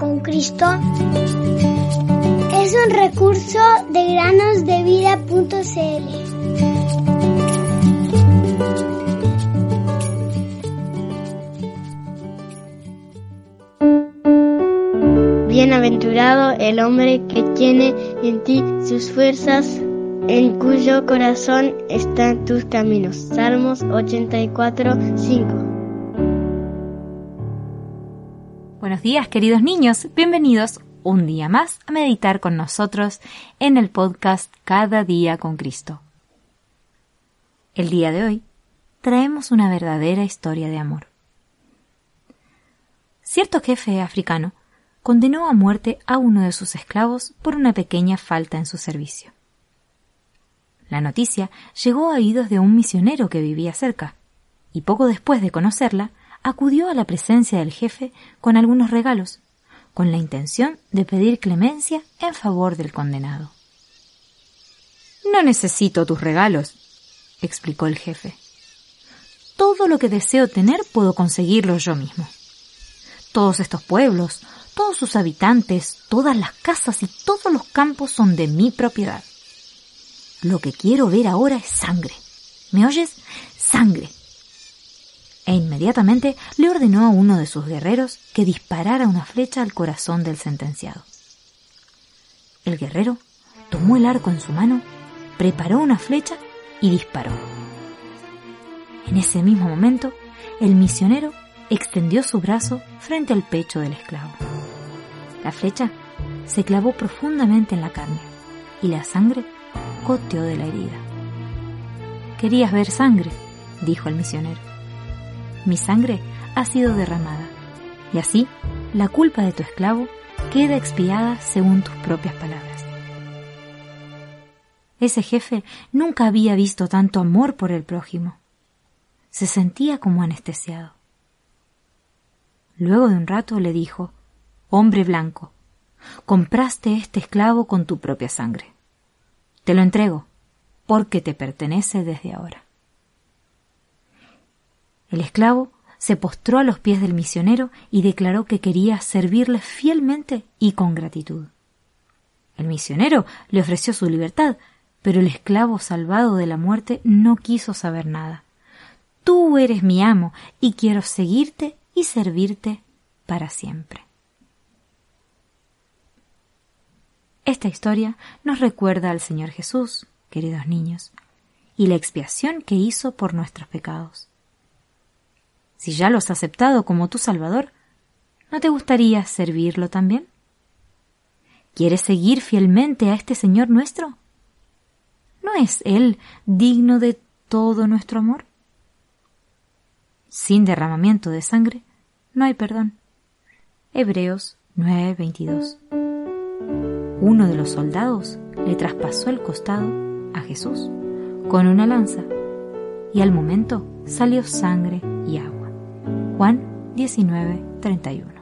con Cristo es un recurso de granosdevida.cl. Bienaventurado el hombre que tiene en ti sus fuerzas, en cuyo corazón están tus caminos. Salmos 84, 5. Buenos días queridos niños, bienvenidos un día más a meditar con nosotros en el podcast Cada día con Cristo. El día de hoy traemos una verdadera historia de amor. Cierto jefe africano condenó a muerte a uno de sus esclavos por una pequeña falta en su servicio. La noticia llegó a oídos de un misionero que vivía cerca, y poco después de conocerla, acudió a la presencia del jefe con algunos regalos, con la intención de pedir clemencia en favor del condenado. No necesito tus regalos, explicó el jefe. Todo lo que deseo tener puedo conseguirlo yo mismo. Todos estos pueblos, todos sus habitantes, todas las casas y todos los campos son de mi propiedad. Lo que quiero ver ahora es sangre. ¿Me oyes? Sangre e inmediatamente le ordenó a uno de sus guerreros que disparara una flecha al corazón del sentenciado. El guerrero tomó el arco en su mano, preparó una flecha y disparó. En ese mismo momento, el misionero extendió su brazo frente al pecho del esclavo. La flecha se clavó profundamente en la carne y la sangre goteó de la herida. Querías ver sangre, dijo el misionero mi sangre ha sido derramada, y así la culpa de tu esclavo queda expiada según tus propias palabras. Ese jefe nunca había visto tanto amor por el prójimo. Se sentía como anestesiado. Luego de un rato le dijo, Hombre blanco, compraste este esclavo con tu propia sangre. Te lo entrego, porque te pertenece desde ahora. El esclavo se postró a los pies del misionero y declaró que quería servirle fielmente y con gratitud. El misionero le ofreció su libertad, pero el esclavo salvado de la muerte no quiso saber nada. Tú eres mi amo y quiero seguirte y servirte para siempre. Esta historia nos recuerda al Señor Jesús, queridos niños, y la expiación que hizo por nuestros pecados si ya lo has aceptado como tu Salvador, ¿no te gustaría servirlo también? ¿Quieres seguir fielmente a este Señor nuestro? ¿No es Él digno de todo nuestro amor? Sin derramamiento de sangre no hay perdón. Hebreos 9:22 Uno de los soldados le traspasó el costado a Jesús con una lanza y al momento salió sangre y agua. Juan 19, 31.